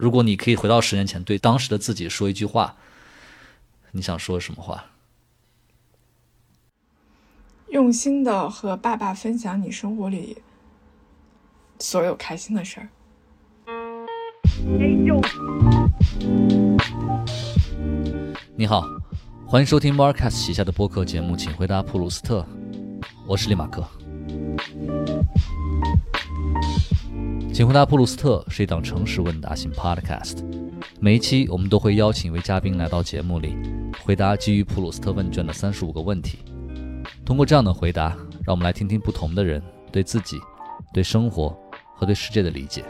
如果你可以回到十年前，对当时的自己说一句话，你想说什么话？用心的和爸爸分享你生活里所有开心的事儿。你好，欢迎收听 Marcus 旗下的播客节目，请回答普鲁斯特。我是李马克。请回答普鲁斯特是一档诚实问答型 Podcast。每一期我们都会邀请一位嘉宾来到节目里，回答基于普鲁斯特问卷的三十五个问题。通过这样的回答，让我们来听听不同的人对自己、对生活和对世界的理解。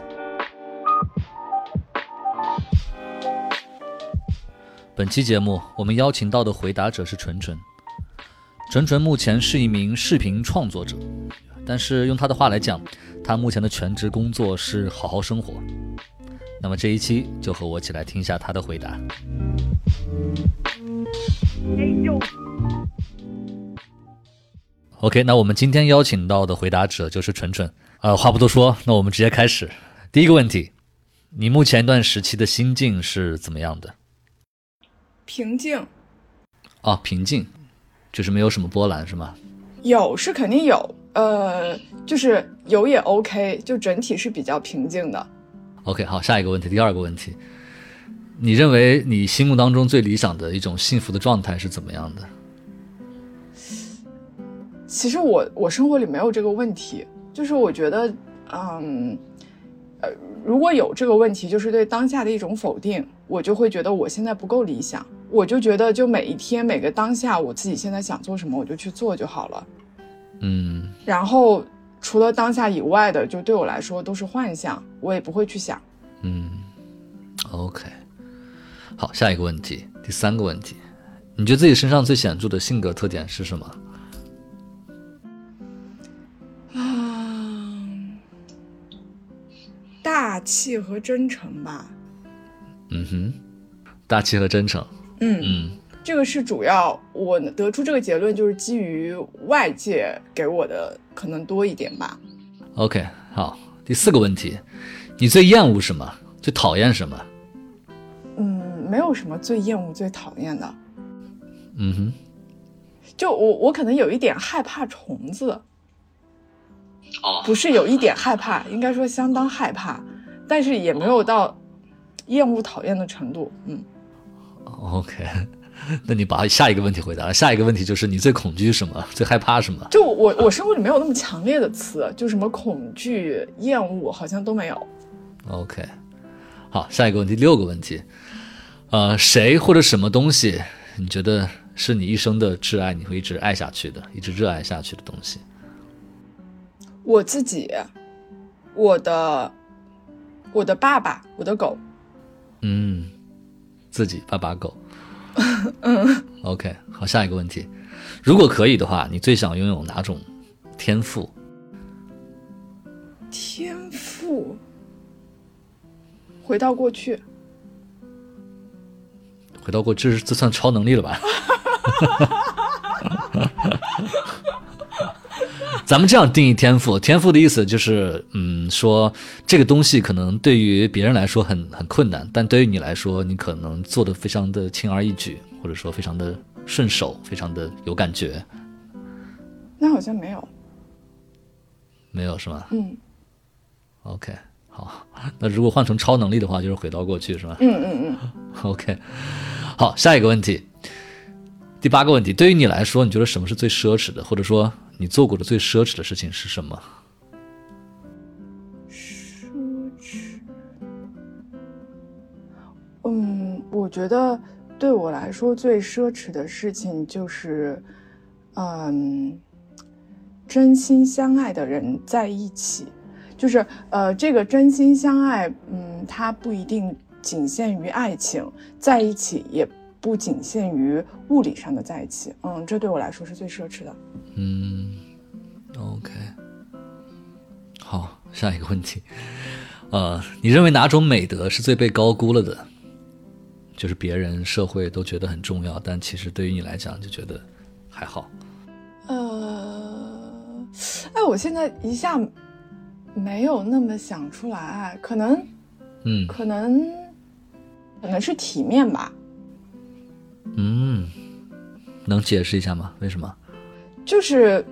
本期节目，我们邀请到的回答者是纯纯。纯纯目前是一名视频创作者，但是用他的话来讲，他目前的全职工作是好好生活。那么这一期就和我一起来听一下他的回答。OK，那我们今天邀请到的回答者就是纯纯。呃，话不多说，那我们直接开始。第一个问题，你目前一段时期的心境是怎么样的？平静，啊，平静，就是没有什么波澜，是吗？有是肯定有，呃，就是有也 OK，就整体是比较平静的。OK，好，下一个问题，第二个问题，你认为你心目当中最理想的一种幸福的状态是怎么样的？其实我我生活里没有这个问题，就是我觉得，嗯，呃，如果有这个问题，就是对当下的一种否定，我就会觉得我现在不够理想，我就觉得就每一天每个当下，我自己现在想做什么，我就去做就好了。嗯然后除了当下以外的，就对我来说都是幻象，我也不会去想。嗯，OK，好，下一个问题，第三个问题，你觉得自己身上最显著的性格特点是什么？啊，大气和真诚吧。嗯哼，大气和真诚。嗯，嗯这个是主要，我得出这个结论就是基于外界给我的可能多一点吧。，OK，好，第四个问题，你最厌恶什么？最讨厌什么？嗯，没有什么最厌恶、最讨厌的。嗯哼，就我，我可能有一点害怕虫子，哦不是有一点害怕，应该说相当害怕，但是也没有到厌恶、讨厌的程度。嗯，，OK，那你把下一个问题回答了。下一个问题就是你最恐惧什么？最害怕什么？就我我生活里没有那么强烈的词，就什么恐惧、厌恶，好像都没有。OK，好，下一个问题，六个问题，呃，谁或者什么东西，你觉得是你一生的挚爱，你会一直爱下去的，一直热爱下去的东西？我自己，我的，我的爸爸，我的狗。嗯，自己爸爸狗。嗯，OK，好，下一个问题，如果可以的话，你最想拥有哪种天赋？天赋，回到过去。回到过，这是这算超能力了吧？咱们这样定义天赋，天赋的意思就是，嗯，说这个东西可能对于别人来说很很困难，但对于你来说，你可能做的非常的轻而易举，或者说非常的顺手，非常的有感觉，那好像没有。没有是吗？嗯？OK，好，那如果换成超能力的话，就是回到过去是吗？嗯嗯嗯，OK，好，下一个问题，第八个问题，对于你来说，你觉得什么是最奢侈的，或者说你做过的最奢侈的事情是什么？奢侈。嗯，我觉得对我来说最奢侈的事情就是，嗯，真心相爱的人在一起。就是呃，这个真心相爱，嗯，它不一定仅限于爱情，在一起也不仅限于物理上的在一起。嗯，这对我来说是最奢侈的。嗯，OK，好，下一个问题，呃，你认为哪种美德是最被高估了的？就是别人、社会都觉得很重要，但其实对于你来讲就觉得还好。呃，哎，我现在一下没有那么想出来，可能嗯可能可能是体面吧。嗯，能解释一下吗？为什么？就是，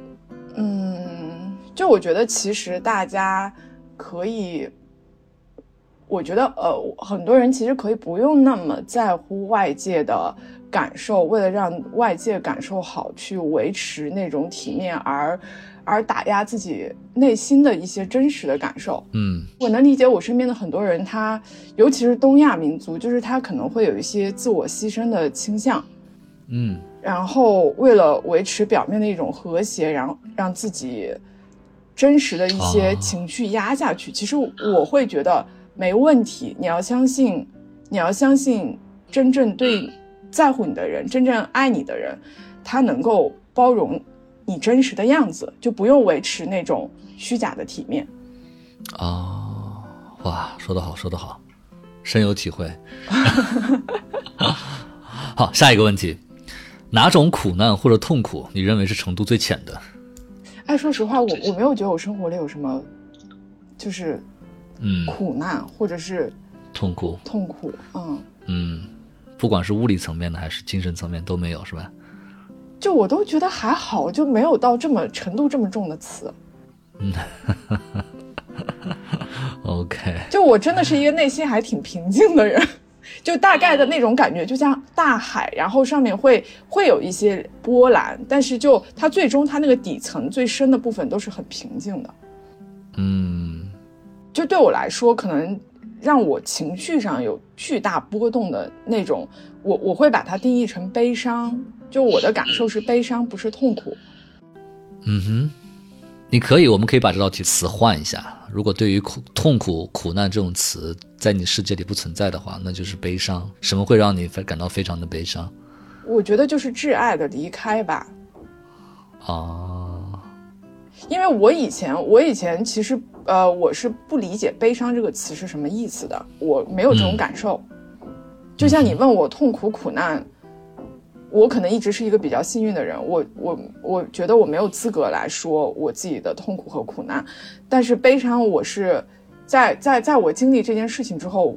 嗯，就我觉得其实大家可以，我觉得呃，很多人其实可以不用那么在乎外界的感受，为了让外界感受好，去维持那种体面而。而打压自己内心的一些真实的感受，嗯，我能理解我身边的很多人，他尤其是东亚民族，就是他可能会有一些自我牺牲的倾向，嗯，然后为了维持表面的一种和谐，然后让自己真实的一些情绪压下去。其实我会觉得没问题，你要相信，你要相信真正对在乎你的人，真正爱你的人，他能够包容。你真实的样子就不用维持那种虚假的体面。哦，哇，说得好，说得好，深有体会。好，下一个问题，哪种苦难或者痛苦你认为是程度最浅的？哎，说实话，我我没有觉得我生活里有什么，就是嗯苦难或者是痛苦痛苦，嗯嗯，不管是物理层面的还是精神层面都没有，是吧？就我都觉得还好，就没有到这么程度这么重的词。嗯，OK。就我真的是一个内心还挺平静的人，就大概的那种感觉，就像大海，然后上面会会有一些波澜，但是就它最终它那个底层最深的部分都是很平静的。嗯，就对我来说，可能让我情绪上有巨大波动的那种，我我会把它定义成悲伤。就我的感受是悲伤，不是痛苦。嗯哼，你可以，我们可以把这道题词换一下。如果对于苦、痛苦、苦难这种词在你世界里不存在的话，那就是悲伤。什么会让你感到非常的悲伤？我觉得就是挚爱的离开吧。啊，因为我以前，我以前其实呃，我是不理解悲伤这个词是什么意思的，我没有这种感受。就像你问我痛苦、苦难。我可能一直是一个比较幸运的人，我我我觉得我没有资格来说我自己的痛苦和苦难，但是悲伤，我是在在在我经历这件事情之后，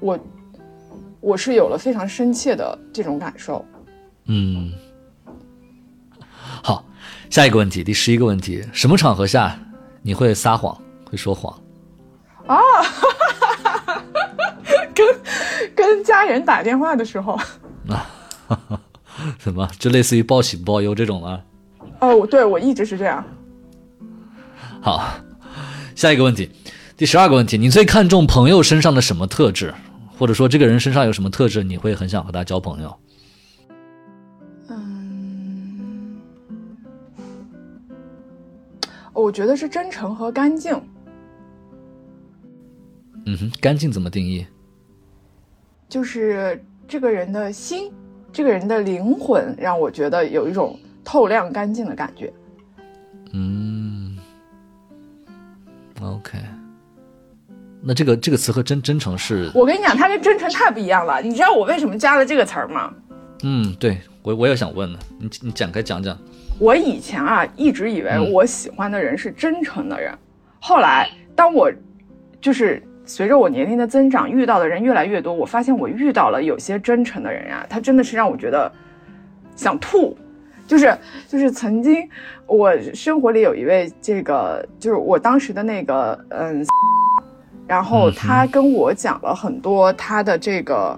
我我是有了非常深切的这种感受。嗯，好，下一个问题，第十一个问题，什么场合下你会撒谎，会说谎？啊，跟跟家人打电话的时候。啊。什么？就类似于报喜不报忧这种吗？哦，对，我一直是这样。好，下一个问题，第十二个问题，你最看重朋友身上的什么特质？或者说这个人身上有什么特质，你会很想和他交朋友？嗯，我觉得是真诚和干净。嗯哼，干净怎么定义？就是这个人的心。这个人的灵魂让我觉得有一种透亮干净的感觉。嗯，OK。那这个这个词和真真诚是？我跟你讲，它跟真诚太不一样了。你知道我为什么加了这个词儿吗？嗯，对我我也想问呢。你你展开讲讲。我以前啊一直以为我喜欢的人是真诚的人，后来当我就是。随着我年龄的增长，遇到的人越来越多，我发现我遇到了有些真诚的人呀，他真的是让我觉得想吐。就是就是曾经我生活里有一位这个，就是我当时的那个嗯，然后他跟我讲了很多他的这个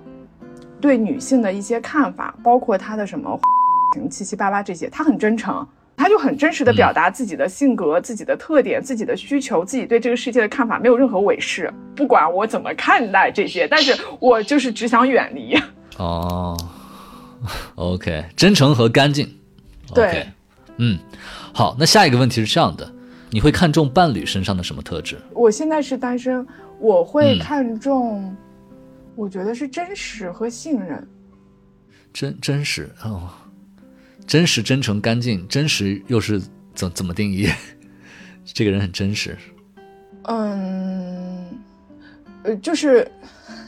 对女性的一些看法，包括他的什么 七七八八这些，他很真诚。他就很真实的表达自己的性格、自己的特点、自己的需求、自己对这个世界的看法，没有任何伪饰。不管我怎么看待这些，但是我就是只想远离。哦，OK，真诚和干净。对，嗯，好，那下一个问题是这样的：你会看重伴侣身上的什么特质？我现在是单身，我会看重，我觉得是真实和信任。真真实哦。真实、真诚、干净，真实又是怎怎么定义？这个人很真实。嗯，呃，就是，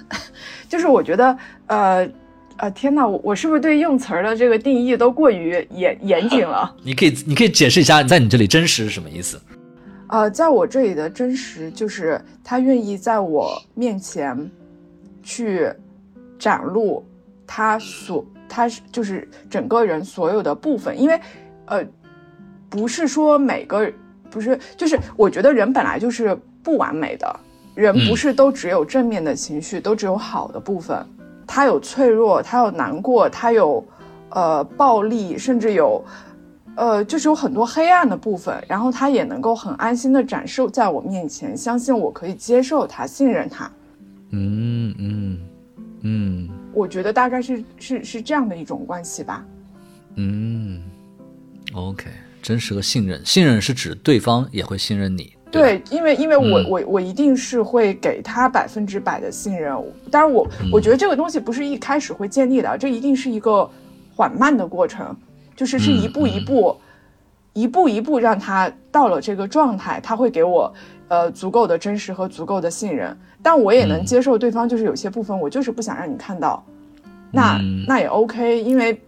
就是我觉得，呃，呃，天哪，我我是不是对用词儿的这个定义都过于严严谨了？你可以，你可以解释一下，在你这里真实是什么意思？呃，在我这里的真实，就是他愿意在我面前去展露他所他是就是整个人所有的部分，因为呃，不是说每个不是就是我觉得人本来就是不完美的，人不是都只有正面的情绪，都只有好的部分，他有脆弱，他有难过，他有呃暴力，甚至有。呃，就是有很多黑暗的部分，然后他也能够很安心的展示在我面前，相信我可以接受他，信任他。嗯嗯嗯，我觉得大概是是是这样的一种关系吧。嗯，OK，真实和信任，信任是指对方也会信任你。对，因为因为我我我一定是会给他百分之百的信任，当然我我觉得这个东西不是一开始会建立的，这一定是一个缓慢的过程。就是是一步一步，一步一步让他到了这个状态，他会给我呃足够的真实和足够的信任，但我也能接受对方就是有些部分我就是不想让你看到，那那也 OK，因为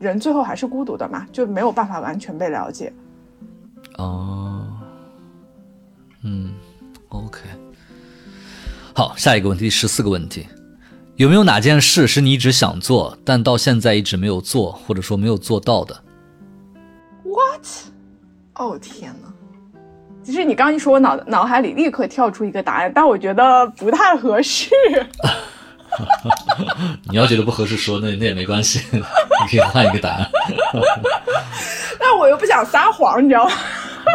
人最后还是孤独的嘛，就没有办法完全被了解。哦，嗯，OK，好，下一个问题，第十四个问题。有没有哪件事是你一直想做，但到现在一直没有做，或者说没有做到的？What？哦天哪！其实你刚一说，我脑脑海里立刻跳出一个答案，但我觉得不太合适。你要觉得不合适说，那那也没关系，你可以换一个答案。但我又不想撒谎，你知道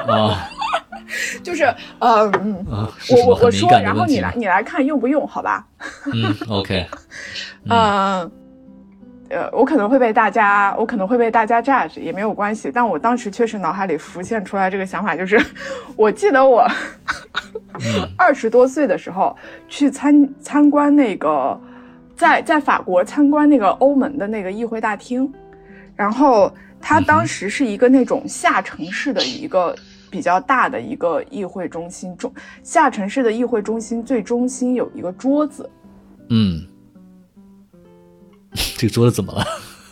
吗？啊。就是，嗯，我我我说，然后你来你来看用不用，好吧？嗯，OK，嗯，呃，我可能会被大家，我可能会被大家 judge，也没有关系。但我当时确实脑海里浮现出来这个想法，就是我记得我二十多岁的时候去参参观那个，在在法国参观那个欧盟的那个议会大厅，然后它当时是一个那种下城市的一个。比较大的一个议会中心，中下城市的议会中心最中心有一个桌子，嗯，这个桌子怎么了？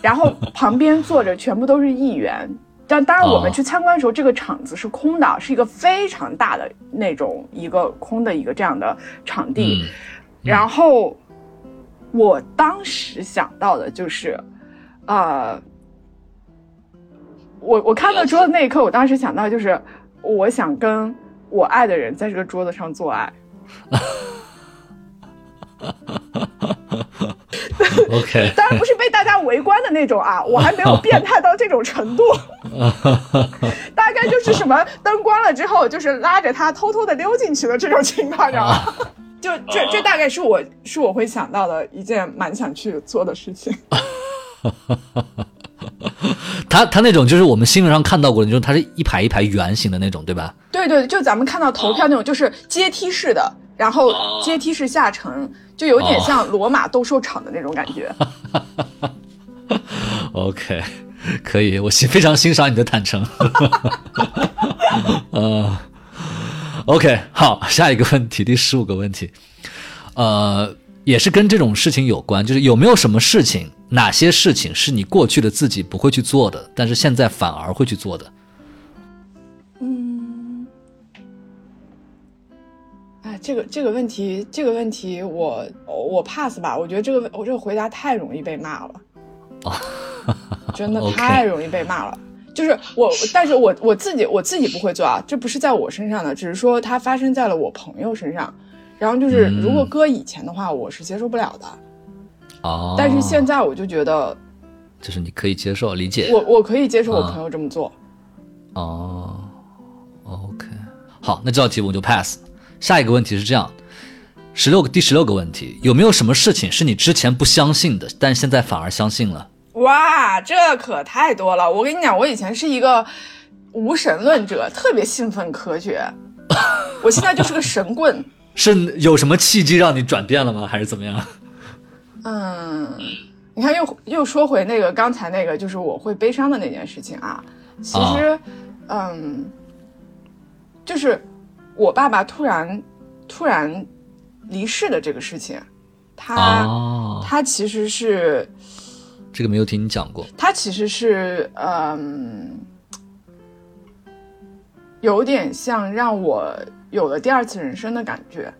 然后旁边坐着全部都是议员，但当然我们去参观的时候，这个场子是空的，是一个非常大的那种一个空的一个这样的场地。然后我当时想到的就是，呃，我我看到桌子那一刻，我当时想到就是。我想跟我爱的人在这个桌子上做爱。OK，当然不是被大家围观的那种啊，我还没有变态到这种程度。大概就是什么灯关了之后，就是拉着他偷偷的溜进去的这种情况，知道吗？就这这大概是我是我会想到的一件蛮想去做的事情。他他那种就是我们新闻上看到过的，就是它是一排一排圆形的那种，对吧？对对，就咱们看到投票那种，就是阶梯式的，然后阶梯式下沉，就有点像罗马斗兽场的那种感觉。OK，可以，我欣非常欣赏你的坦诚。呃，OK，好，下一个问题，第十五个问题，呃。也是跟这种事情有关，就是有没有什么事情，哪些事情是你过去的自己不会去做的，但是现在反而会去做的？这个这个问题，这个问题，我我 pass 吧。我觉得这个我这个回答太容易被骂了，哦，真的太容易被骂了。就是我，但是我我自己我自己不会做啊，这不是在我身上的，只是说它发生在了我朋友身上。然后就是，如果搁以前的话，我是接受不了的。哦。但是现在我就觉得，就是你可以接受、理解。我我可以接受我朋友这么做。哦，OK，好，那这道题我就 pass。下一个问题是这样：十六个第十六个问题，有没有什么事情是你之前不相信的，但现在反而相信了？哇，这可太多了！我跟你讲，我以前是一个无神论者，特别信奉科学。我现在就是个神棍。是有什么契机让你转变了吗？还是怎么样？嗯，你看，又又说回那个刚才那个，就是我会悲伤的那件事情啊。其实，嗯，就是我爸爸突然突然离世的这个事情，他他其实是这个没有听你讲过。他其实是嗯，有点像让我。有了第二次人生的感觉，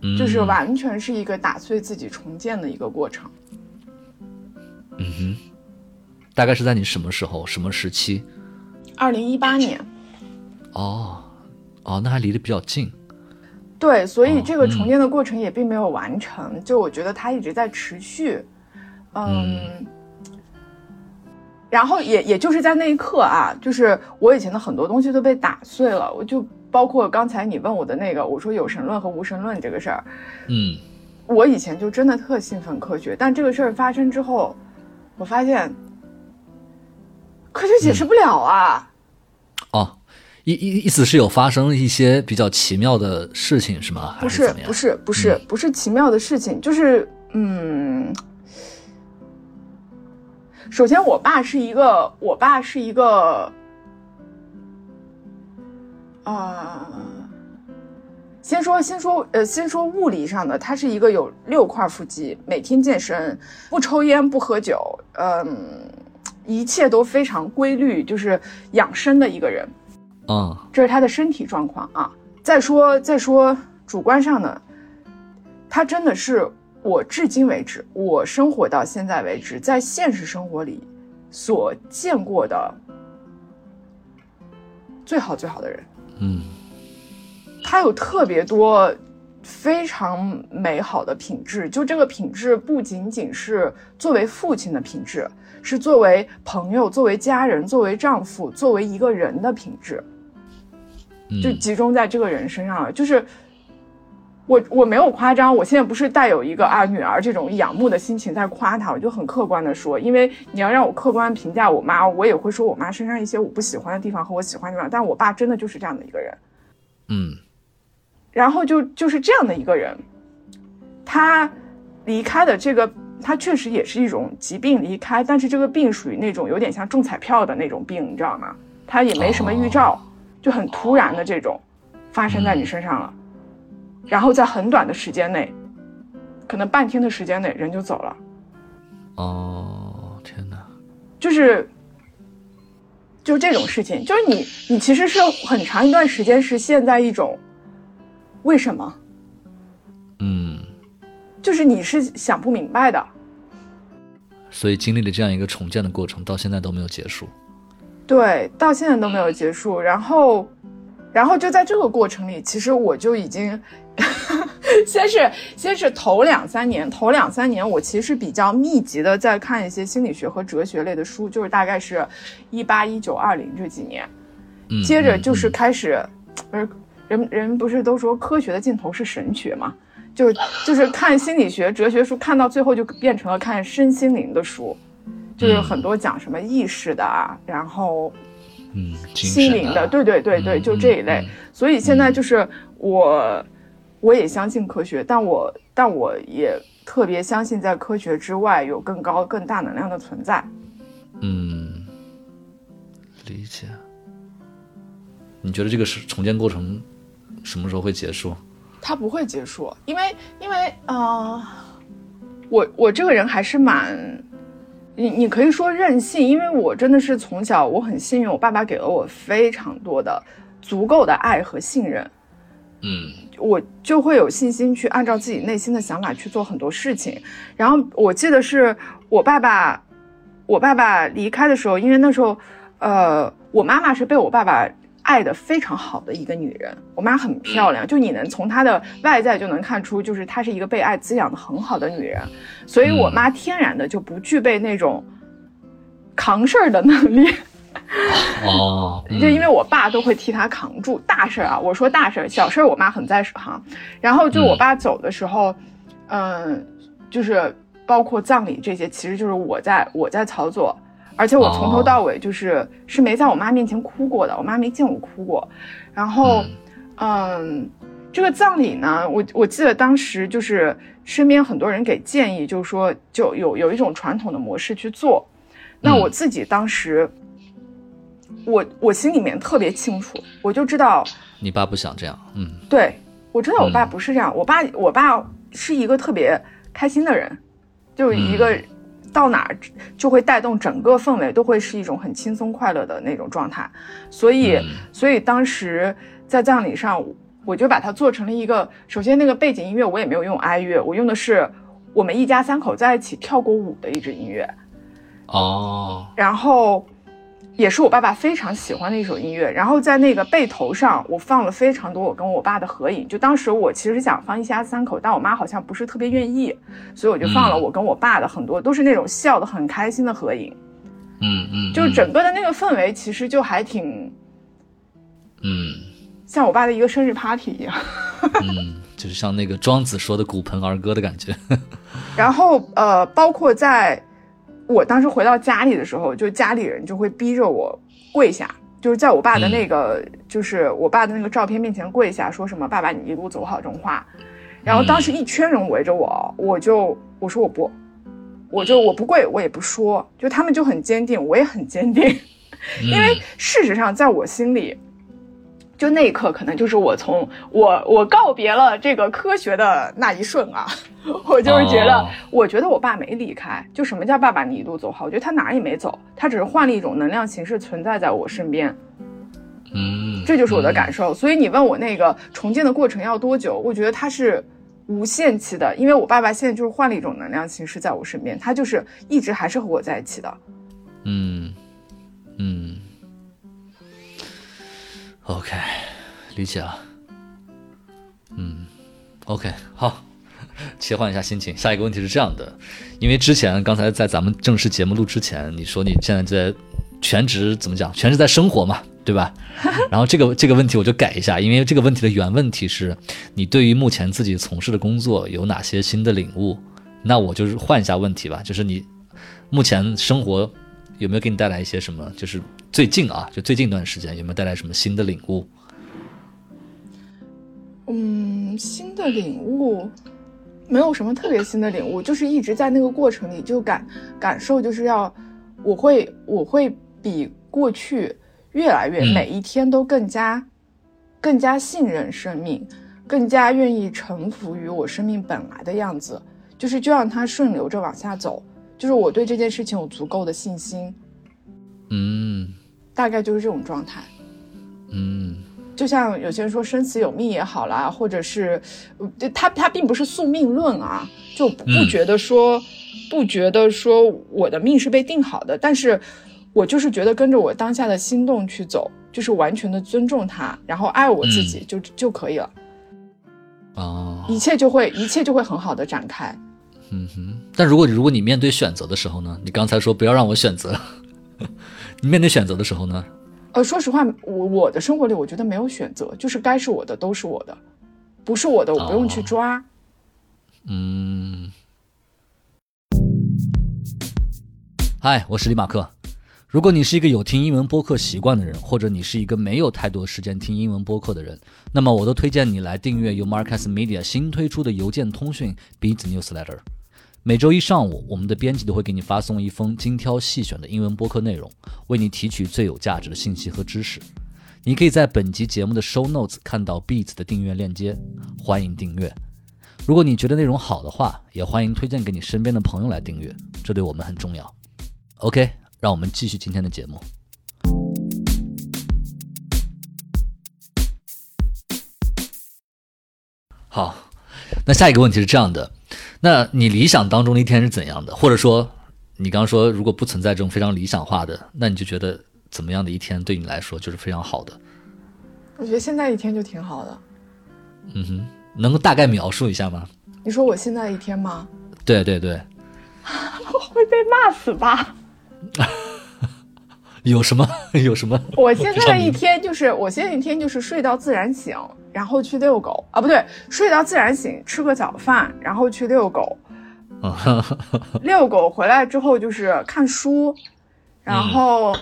嗯就是完全是一个打碎自己重建的一个过程。嗯哼，大概是在你什么时候、什么时期？二零一八年，哦，哦，那还离得比较近。对，所以哦这个重建的过程也并没有完成，就我觉得它一直在持续，嗯，然后也也就是在那一刻啊，就是我以前的很多东西都被打碎了，我就包括刚才你问我的那个，我说有神论和无神论这个事儿，嗯我以前就真的特信奉科学，但这个事儿发生之后，我发现科学解释不了啊。哦，意意意思是有发生一些比较奇妙的事情是吗？不是？不是不是不是奇妙的事情，就是嗯，首先我爸是一个，我爸是一个，呃，先说先说呃先说物理上的，他是一个有六块腹肌，每天健身，不抽烟不喝酒，嗯、一切都非常规律，就是养生的一个人。嗯这是他的身体状况啊。再说再说主观上呢，他真的是我至今为止，我生活到现在为止，在现实生活里所见过的最好最好的人。嗯他有特别多非常美好的品质，就这个品质不仅仅是作为父亲的品质，是作为朋友、作为家人、作为丈夫、作为一个人的品质。就嗯集中在这个人身上了。就是我我没有夸张，我现在不是带有一个啊女儿这种仰慕的心情在夸她，我就很客观的说，因为你要让我客观评价我妈，我也会说我妈身上一些我不喜欢的地方和我喜欢的地方，但我爸真的就是这样的一个人。嗯然后就就是这样的一个人，他离开的这个，他确实也是一种疾病离开，但是这个病属于那种有点像中彩票的那种病，你知道吗？他也没什么预兆，就很突然的这种发生在你身上了，然后在很短的时间内，可能半天的时间内人就走了，哦，天哪！就是。就这种事情，就是你，你其实是很长一段时间是陷在一种为什么，嗯，就是你是想不明白的，所以经历了这样一个重建的过程，到现在都没有结束。对，到现在都没有结束。然后，然后就在这个过程里，其实我就已经，先是先是头两三年，头两三年我其实比较密集的在看一些心理学和哲学类的书，就是大概是一八一九二零这几年。嗯，接着就是嗯开始，不是人人不是都说科学的尽头是神学嘛？就是就是看心理学、哲学书，看到最后就变成了看身心灵的书，就是很多讲什么意识的啊，然后嗯，心灵的，对对对对，嗯就这一类。嗯所以现在就是我，我也相信科学，但我但我也特别相信在科学之外有更高更大能量的存在。嗯，理解。你觉得这个是重建过程什么时候会结束？它不会结束，因为因为呃，我我这个人还是蛮，你你可以说任性，因为我真的是从小我很幸运，我爸爸给了我非常多的足够的爱和信任，嗯我就会有信心去按照自己内心的想法去做很多事情。然后我记得是我爸爸，我爸爸离开的时候，因为那时候，呃，我妈妈是被我爸爸爱的非常好的一个女人，我妈很漂亮，就你能从她的外在就能看出，就是她是一个被爱滋养的很好的女人，所以我妈天然的就不具备那种扛事儿的能力。哦，就因为我爸都会替他扛住大事儿啊，我说大事儿，小事儿我妈很在行。然后就我爸走的时候，嗯，就是包括葬礼这些，其实就是我在我在操作，而且我从头到尾就是、是没在我妈面前哭过的，我妈没见我哭过。然后，嗯，这个葬礼呢，我我记得当时就是身边很多人给建议，就是说就有有一种传统的模式去做。那我自己当时。我我心里面特别清楚，我就知道，你爸不想这样，嗯对我知道我爸嗯不是这样，我爸我爸是一个特别开心的人，就是一个嗯到哪儿就会带动整个氛围，都会是一种很轻松快乐的那种状态，所以、嗯。所以当时在葬礼上，我就把它做成了一个，首先那个背景音乐我也没有用哀乐，我用的是我们一家三口在一起跳过舞的一支音乐。哦，然后也是我爸爸非常喜欢的一首音乐。然后在那个背头上，我放了非常多我跟我爸的合影。就当时我其实想放一家三口，但我妈好像不是特别愿意，所以我就放了我跟我爸的很多，都是那种笑得很开心的合影。嗯嗯，就是整个的那个氛围，其实就还挺，嗯像我爸的一个生日 party 一样。嗯，就是像那个庄子说的骨盆儿歌的感觉。然后呃，包括在我当时回到家里的时候，就家里人就会逼着我跪下，就是在我爸的那个，就是我爸的那个照片面前跪下，说什么“爸爸你一路走好”这种话。然后当时一圈人围着我，我就我说我不，我就我不跪，我也不说，就他们就很坚定，我也很坚定，因为事实上在我心里。就那一刻，可能就是我从我我告别了这个科学的那一瞬啊，我就是觉得，哦我觉得我爸没离开。就什么叫爸爸你一路走好？我觉得他哪儿也没走，他只是换了一种能量形式存在在我身边，嗯，这就是我的感受。所以你问我那个重建的过程要多久？我觉得它是无限期的，因为我爸爸现在就是换了一种能量形式在我身边，他就是一直还是和我在一起的。嗯嗯，OK，理解了。嗯，OK，好，切换一下心情。下一个问题是这样的，因为之前刚才在咱们正式节目录之前，你说你现在在全职怎么讲，全职在生活嘛，对吧？然后这个这个问题我就改一下，因为这个问题的原问题是你对于目前自己从事的工作有哪些新的领悟？那我就是换一下问题吧，就是你目前生活有没有给你带来一些什么？就是最近啊，就最近一段时间有没有带来什么新的领悟？嗯，新的领悟没有什么特别新的领悟，就是一直在那个过程里就感感受，就是要我会我会比过去越来越、嗯。每一天都更加更加信任生命，更加愿意臣服于我生命本来的样子，就是就让它顺流着往下走，就是我对这件事情有足够的信心，嗯大概就是这种状态。嗯就像有些人说生死有命也好啦，或者是，呃他他并不是宿命论啊，就不觉得说，不觉得说我的命是被定好的，但是我就是觉得跟着我当下的心动去走，就是完全的尊重他，然后爱我自己就、就可以了，啊一切就会一切就会很好的展开。嗯哼。但如果如果你面对选择的时候呢？你刚才说不要让我选择，你面对选择的时候呢？呃，说实话，我我的生活里我觉得没有选择，就是该是我的都是我的，不是我的我不用去哦抓。嗯。嗨，我是李马克。如果你是一个有听英文播客习惯的人，或者你是一个没有太多时间听英文播客的人，那么我都推荐你来订阅由 Marcus Media 新推出的邮件通讯 Beat Newsletter。每周一上午，我们的编辑都会给你发送一封精挑细选的英文播客内容，为你提取最有价值的信息和知识。你可以在本集节目的 show notes 看到 Beats 的订阅链接，欢迎订阅。如果你觉得内容好的话，也欢迎推荐给你身边的朋友来订阅，这对我们很重要。OK，让我们继续今天的节目。好，那下一个问题是这样的：那你理想当中的一天是怎样的？或者说，你刚刚说如果不存在这种非常理想化的，那你就觉得怎么样的一天对你来说就是非常好的？我觉得现在一天就挺好的。嗯哼，能够大概描述一下吗？你说我现在一天吗？对 对对，会被骂死吧？有什么有什么？我现在的一天就是，我现在一天就是睡到自然醒，然后去遛狗啊，不对，睡到自然醒，吃个早饭，然后去遛狗，啊，遛狗回来之后就是看书，然后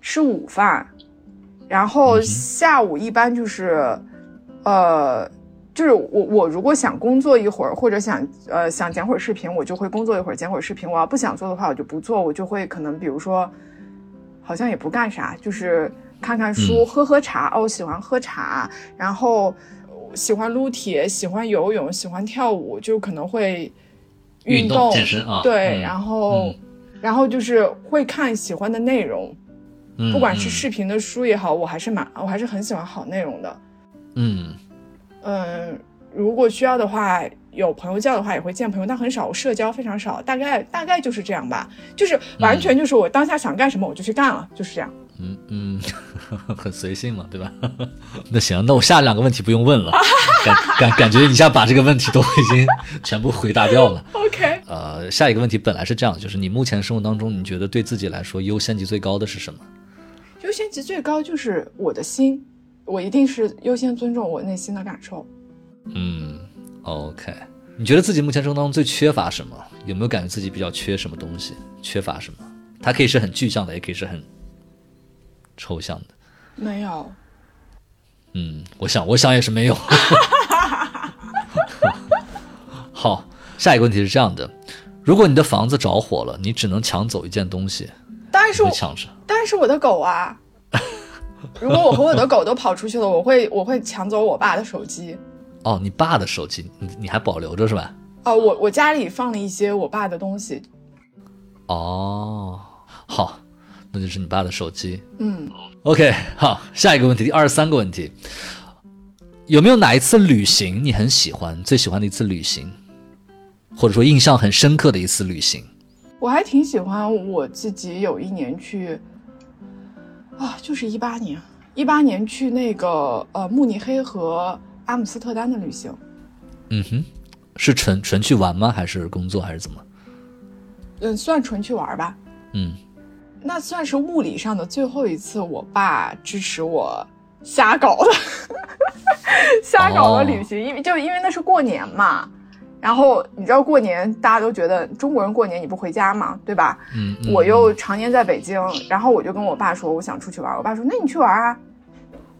吃午饭，然后下午一般就是，呃，就是我我如果想工作一会儿，或者想呃想剪会儿视频，我就会工作一会儿，剪会儿视频。我要不想做的话，我就不做，我就会可能比如说，好像也不干啥，就是看看书，嗯。喝喝茶。哦，喜欢喝茶，然后喜欢撸铁，喜欢游泳，喜欢跳舞，就可能会运动。动健身啊对，嗯然后、嗯。然后就是会看喜欢的内容，嗯不管是嗯视频的书也好，我还是蛮我还是很喜欢好内容的。嗯。嗯，如果需要的话，有朋友叫的话也会见朋友，但很少，社交非常少，大概大概就是这样吧，就是完全就是我当下想干什么我就去干了，就是这样。嗯嗯，很随性嘛，对吧？那行，那我下两个问题不用问了，感感感觉一下把这个问题都已经全部回答掉了。OK，呃，下一个问题本来是这样，就是你目前生活当中，你觉得对自己来说优先级最高的是什么？优先级最高就是我的心，我一定是优先尊重我内心的感受。嗯，OK，你觉得自己目前生活当中最缺乏什么？有没有感觉自己比较缺什么东西？缺乏什么？它可以是很具象的，也可以是很抽象的。没有，嗯，我想，我想也是没有。好，下一个问题是这样的：如果你的房子着火了，你只能抢走一件东西，你当然是我，抢什么？当然是我的狗啊。如果我和我的狗都跑出去了，我会我会抢走我爸的手机。哦，你爸的手机，你你还保留着是吧？哦，我我家里放了一些我爸的东西。哦，好，那就是你爸的手机。嗯，OK，好，下一个问题，第二十三个问题，有没有哪一次旅行你很喜欢，最喜欢的一次旅行，或者说印象很深刻的一次旅行？我还挺喜欢我自己有一年去，啊，就是一八年，一八年去那个呃慕尼黑和阿姆斯特丹的旅行。嗯哼，是纯纯去玩吗？还是工作，还是怎么？嗯，算纯去玩吧。嗯，那算是物理上的最后一次，我爸支持我瞎搞的，瞎搞的旅行，因为就因为那是过年嘛。然后你知道过年大家都觉得中国人过年你不回家嘛，对吧？嗯，嗯我又常年在北京，然后我就跟我爸说我想出去玩，我爸说那你去玩啊，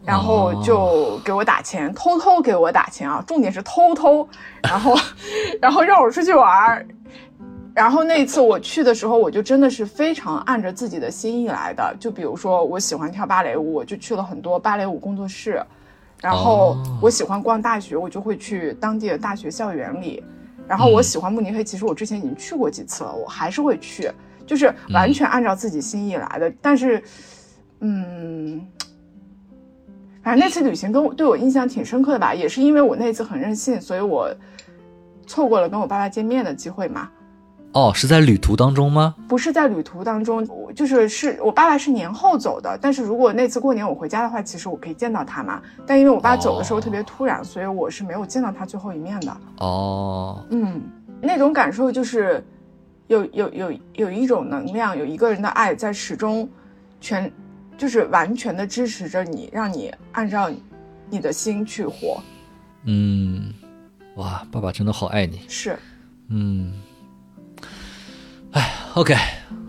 然后就给我打钱，偷偷给我打钱啊，重点是偷偷，然后 然后让我出去玩。然后那一次我去的时候，我就真的是非常按着自己的心意来的。就比如说，我喜欢跳芭蕾舞，我就去了很多芭蕾舞工作室；然后我喜欢逛大学，我就会去当地的大学校园里。然后我喜欢慕尼黑，其实我之前已经去过几次了，我还是会去，就是完全按照自己心意来的。但是，嗯，反正那次旅行跟我对我印象挺深刻的吧，也是因为我那次很任性，所以我错过了跟我爸爸见面的机会嘛。哦，是在旅途当中吗？不是在旅途当中，我就是是我爸爸是年后走的，但是如果那次过年我回家的话，其实我可以见到他嘛。但因为我爸走的时候特别突然，所以我是没有见到他最后一面的。哦，嗯，那种感受就是有有有有一种能量，有一个人的爱在始终全就是完全的支持着你，让你按照你的心去活。嗯，哇，爸爸真的好爱你。是，嗯，哎，OK，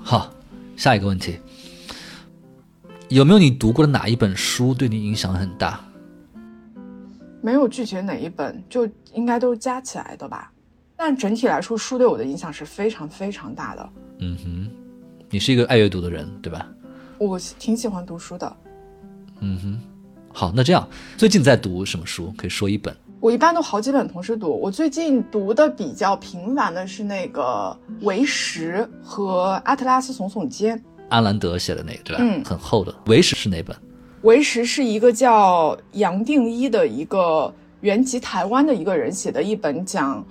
好，下一个问题，有没有你读过的哪一本书对你影响很大？没有具体哪一本，就应该都是加起来的吧。但整体来说，书对我的影响是非常非常大的。嗯哼，你是一个爱阅读的人，对吧？我挺喜欢读书的。嗯哼，好，那这样，最近在读什么书？可以说一本。我一般都好几本同时读。我最近读的比较频繁的是那个《为食》和《阿特拉斯耸耸肩》。安兰德写的那个，对吧？嗯很厚的。为时是哪本？《为食》是一个叫杨定一的一个原籍台湾的一个人写的一本讲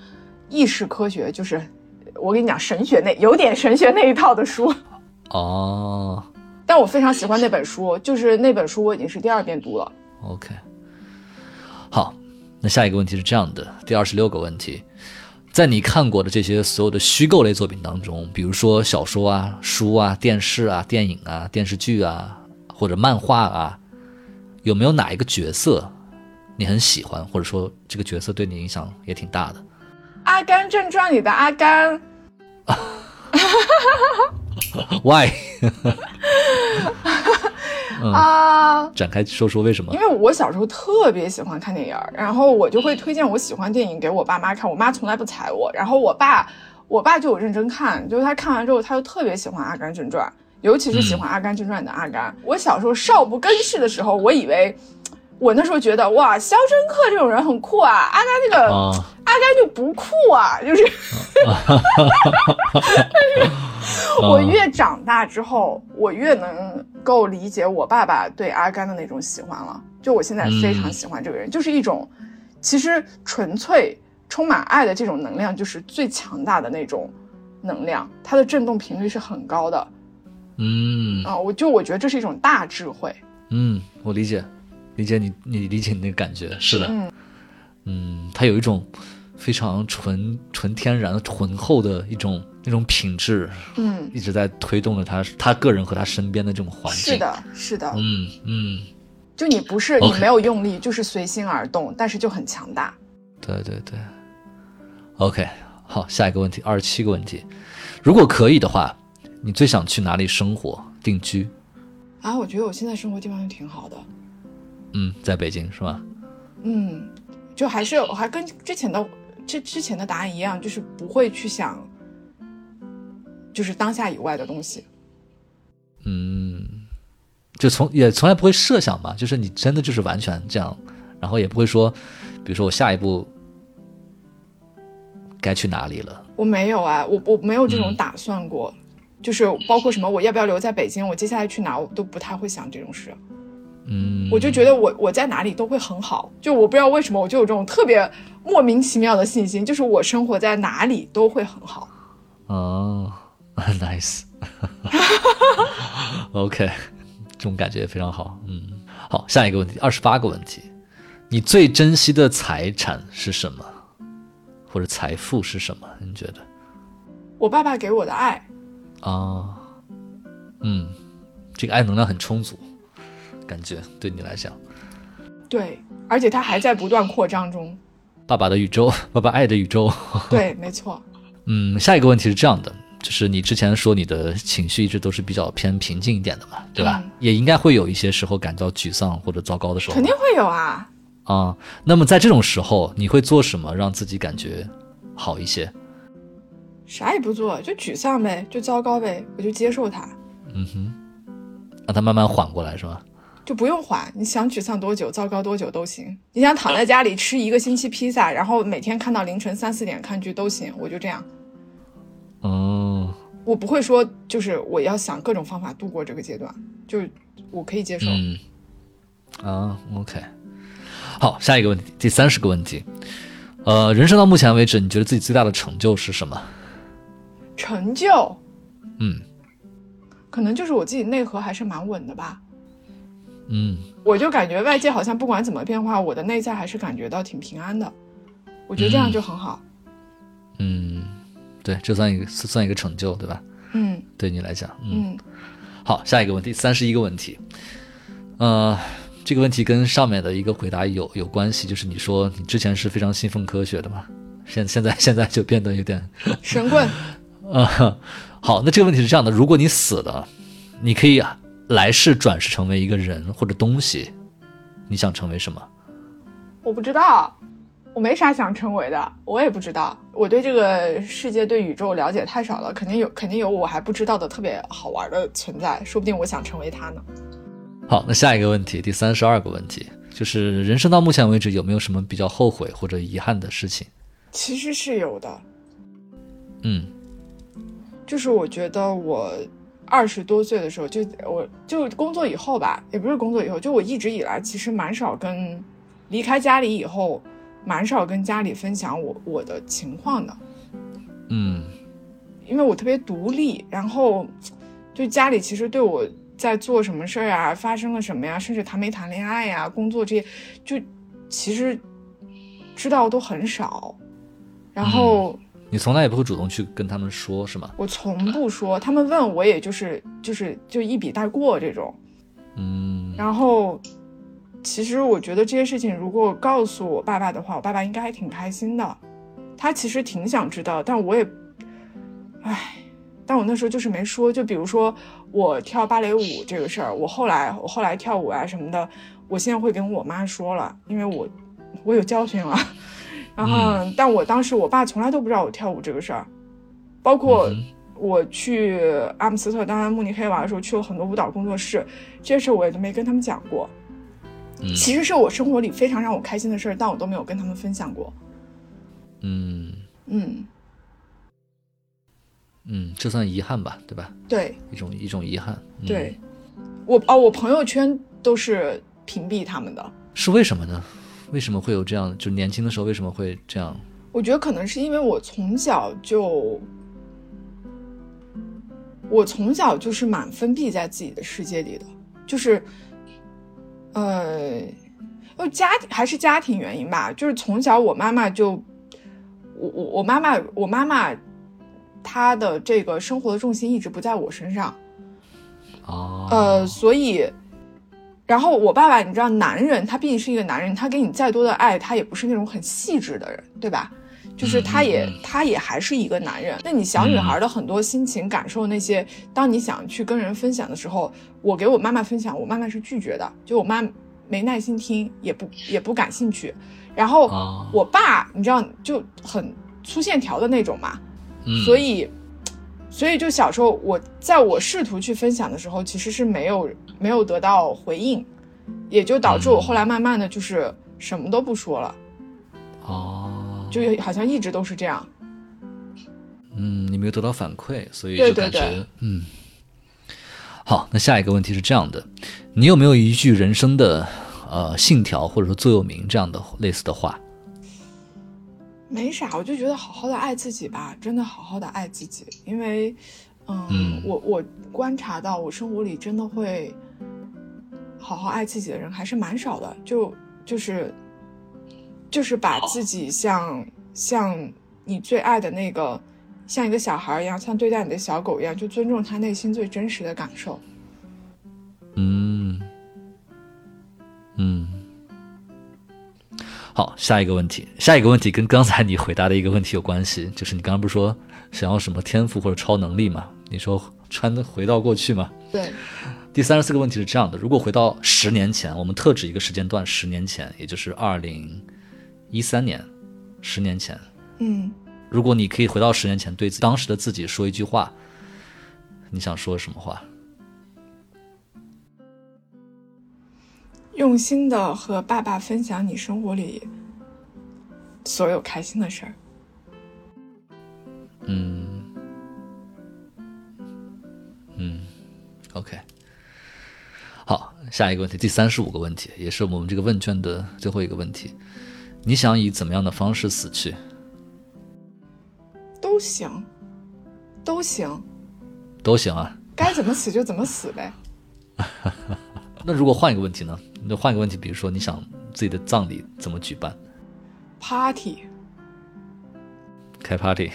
意识科学，就是我跟你讲神学那有点神学那一套的书。哦但我非常喜欢那本书，就是那本书我已经是第二遍读了。，OK，好，那下一个问题是这样的，第二十六个问题，在你看过的这些所有的虚构类作品当中，比如说小说啊、书啊、电视啊、电影啊、电视剧啊，或者漫画啊，有没有哪一个角色你很喜欢，或者说这个角色对你影响也挺大的？《阿甘正传》里的阿甘，Why？啊，展开说说为什么因？为我小时候特别喜欢看电影，然后我就会推荐我喜欢电影给我爸妈看，我妈从来不睬我，然后我爸，我爸就有认真看，就是他看完之后，他就特别喜欢《阿甘正传》，尤其是喜欢《阿甘正传》的阿甘。我小时候少不更事的时候，我以为。我那时候觉得哇，肖申克这种人很酷啊，阿甘那个、啊阿甘就不酷啊，就是。我越长大之后，我越能够理解我爸爸对阿甘的那种喜欢了。就我现在非常喜欢这个人，就是一种其实纯粹充满爱的这种能量就是最强大的那种能量，它的振动频率是很高的。嗯啊，我就我觉得这是一种大智慧。嗯，我理解，理解你，你理解你那个感觉，是的，嗯嗯，它有一种非常纯纯天然、浑厚的一种那种品质，嗯，一直在推动着他他个人和他身边的这种环境。是，的，是的。嗯嗯，就你不是你没有用力，就是随心而动，但是就很强大。对对对。OK，好，下一个问题，二十七个问题，如果可以的话，你最想去哪里生活定居？啊，我觉得我现在生活地方就挺好的。嗯，在北京是吧？嗯，就还是我还跟之前的之之前的答案一样，就是不会去想，就是当下以外的东西。嗯，就从也从来不会设想吧，就是你真的就是完全这样，然后也不会说，比如说我下一步该去哪里了。我没有啊，我我没有这种嗯打算过，就是包括什么我要不要留在北京，我接下来去哪，我都不太会想这种事。嗯，我就觉得我我在哪里都会很好，就我不知道为什么我就有这种特别莫名其妙的信心，就是我生活在哪里都会很好。哦，nice。OK，这种感觉也非常好。嗯，好，下一个问题，二十八个问题，你最珍惜的财产是什么，或者财富是什么？你觉得？我爸爸给我的爱，啊，嗯，这个爱能量很充足，感觉对你来讲，对，而且它还在不断扩张中。爸爸的宇宙，爸爸爱的宇宙。对，没错。嗯，下一个问题是这样的，就是你之前说你的情绪一直都是比较偏平静一点的嘛，对吧？嗯也应该会有一些时候感到沮丧或者糟糕的时候。肯定会有啊。啊、那么在这种时候，你会做什么让自己感觉好一些？啥也不做，就沮丧呗，就糟糕呗，我就接受它，嗯哼，让它慢慢缓过来是吧？就不用还。你想沮丧多久、糟糕多久都行。你想躺在家里吃一个星期披萨，然后每天看到凌晨三四点看剧都行，我就这样。哦，我不会说就是我要想各种方法度过这个阶段，就我可以接受。嗯，啊，OK，好，下一个问题，第三十个问题，呃，人生到目前为止，你觉得自己最大的成就是什么？成就嗯可能就是我自己内核还是蛮稳的吧。嗯。我就感觉外界好像不管怎么变化，我的内在还是感觉到挺平安的。我觉得这样就很好。嗯，对，这算一个算一个成就，对吧？嗯。对你来讲，嗯，嗯。好，下一个问题，三十一个问题，呃，这个问题跟上面的一个回答有有关系，就是你说你之前是非常信奉科学的嘛，现现在现在就变得有点，神棍，嗯，好，那这个问题是这样的，如果你死了，你可以来世转世成为一个人或者东西，你想成为什么？我不知道，我没啥想成为的，我也不知道。我对这个世界、对宇宙了解太少了，肯定有，肯定有我还不知道的特别好玩的存在，说不定我想成为它呢。好，那下一个问题，第三十二个问题，就是人生到目前为止有没有什么比较后悔或者遗憾的事情？其实是有的，嗯就是我觉得我二十多岁的时候，就我就工作以后吧，也不是工作以后，就我一直以来其实蛮少跟离开家里以后，蛮少跟家里分享我我的情况的，嗯。因为我特别独立，然后就家里其实对我在做什么事儿啊，发生了什么呀，甚至谈没谈恋爱呀，工作这些，就其实知道都很少，然后。你从来也不会主动去跟他们说，是吗？我从不说，他们问我也就是就是就一笔带过这种。嗯然后，其实我觉得这些事情如果告诉我爸爸的话，我爸爸应该还挺开心的。他其实挺想知道，但我也，唉，但我那时候就是没说。就比如说我跳芭蕾舞这个事儿，我后来我后来跳舞啊什么的，我现在会跟我妈说了，因为我我有教训了。然后，但我当时我爸从来都不知道我跳舞这个事儿，包括嗯我去阿姆斯特丹、慕尼黑玩的时候，去了很多舞蹈工作室，这些事儿我也都没跟他们讲过。嗯其实是我生活里非常让我开心的事儿，但我都没有跟他们分享过。嗯嗯，嗯，这算遗憾吧，对吧？对一种一种遗憾。嗯、对，，我哦，我朋友圈都是屏蔽他们的，是为什么呢？为什么会有这样？就年轻的时候为什么会这样？我觉得可能是因为我从小就，我从小就是蛮封闭在自己的世界里的，就是，呃，就家还是家庭原因吧，就是从小我妈妈就，我我我妈妈我妈妈，她的这个生活的重心一直不在我身上，哦，呃，所以，然后我爸爸，你知道，男人他毕竟是一个男人，他给你再多的爱，他也不是那种很细致的人，对吧？就是他也、他也还是一个男人。那你小女孩的很多心情感受，那些当你想去跟人分享的时候，我给我妈妈分享，我妈妈是拒绝的，就我妈没耐心听，也不也不感兴趣。然后哦我爸，你知道，就很粗线条的那种嘛，嗯所以，所以就小时候我在我试图去分享的时候，其实是没有没有得到回应，也就导致我后来慢慢的就是什么都不说了，哦，就好像一直都是这样。嗯，你没有得到反馈，所以就感觉嗯。好，那下一个问题是这样的，你有没有一句人生的呃信条或者说座右铭这样的类似的话？没啥，我就觉得好好的爱自己吧，真的好好的爱自己，因为，嗯，嗯我我观察到我生活里真的会好好爱自己的人还是蛮少的，就就是就是把自己像像你最爱的那个，像一个小孩一样，像对待你的小狗一样，就尊重他内心最真实的感受。嗯嗯。好，下一个问题，下一个问题跟刚才你回答的一个问题有关系，就是你刚刚不是说想要什么天赋或者超能力吗？你说穿回到过去吗？对，第三十四个问题是这样的：如果回到十年前，我们特指一个时间段，十年前，也就是二零一三年，十年前，嗯，如果你可以回到十年前，对当时的自己说一句话，你想说什么话？用心的和爸爸分享你生活里所有开心的事儿。嗯嗯，OK。好，下一个问题，第三十五个问题，也是我们这个问卷的最后一个问题。你想以怎么样的方式死去？都行，都行，都行啊。该怎么死就怎么死呗。那如果换一个问题呢？那换一个问题，比如说你想自己的葬礼怎么举办？Party 开 party？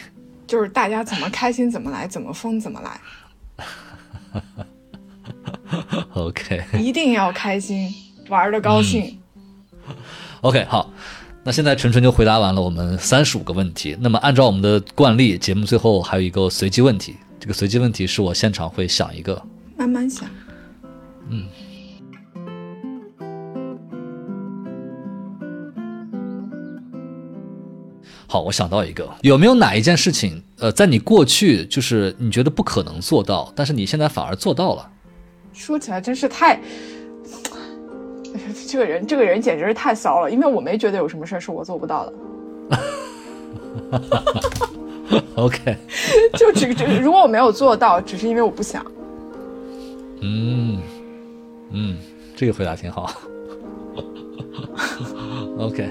就是大家怎么开心怎么来，怎么疯怎么来，OK 一定要开心，玩的高兴。OK，好，那现在纯纯就回答完了我们三十五个问题。那么按照我们的惯例，节目最后还有一个随机问题。这个随机问题是我现场会想一个，慢慢想，嗯好，我想到一个，有没有哪一件事情，呃，在你过去就是你觉得不可能做到，但是你现在反而做到了？说起来真是太，这个人这个人简直是太骚了，因为我没觉得有什么事儿是我做不到的。OK，就只只如果我没有做到，只是因为我不想。嗯嗯，这个回答挺好。OK。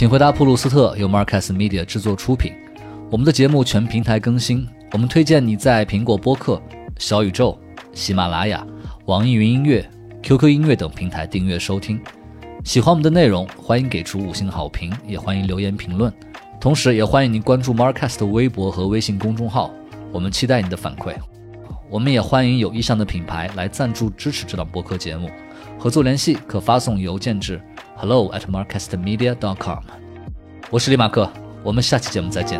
请回答普鲁斯特由 Marcus Media 制作出品。我们的节目全平台更新，我们推荐你在苹果播客、小宇宙、喜马拉雅、网易云音乐、QQ 音乐等平台订阅收听。喜欢我们的内容，欢迎给出五星好评，也欢迎留言评论。同时，也欢迎您关注 Marcast 的微博和微信公众号，我们期待你的反馈。我们也欢迎有意向的品牌来赞助支持这档播客节目，合作联系可发送邮件至 hello at Markestmedia.com，。我是李马克，我们下期节目再见。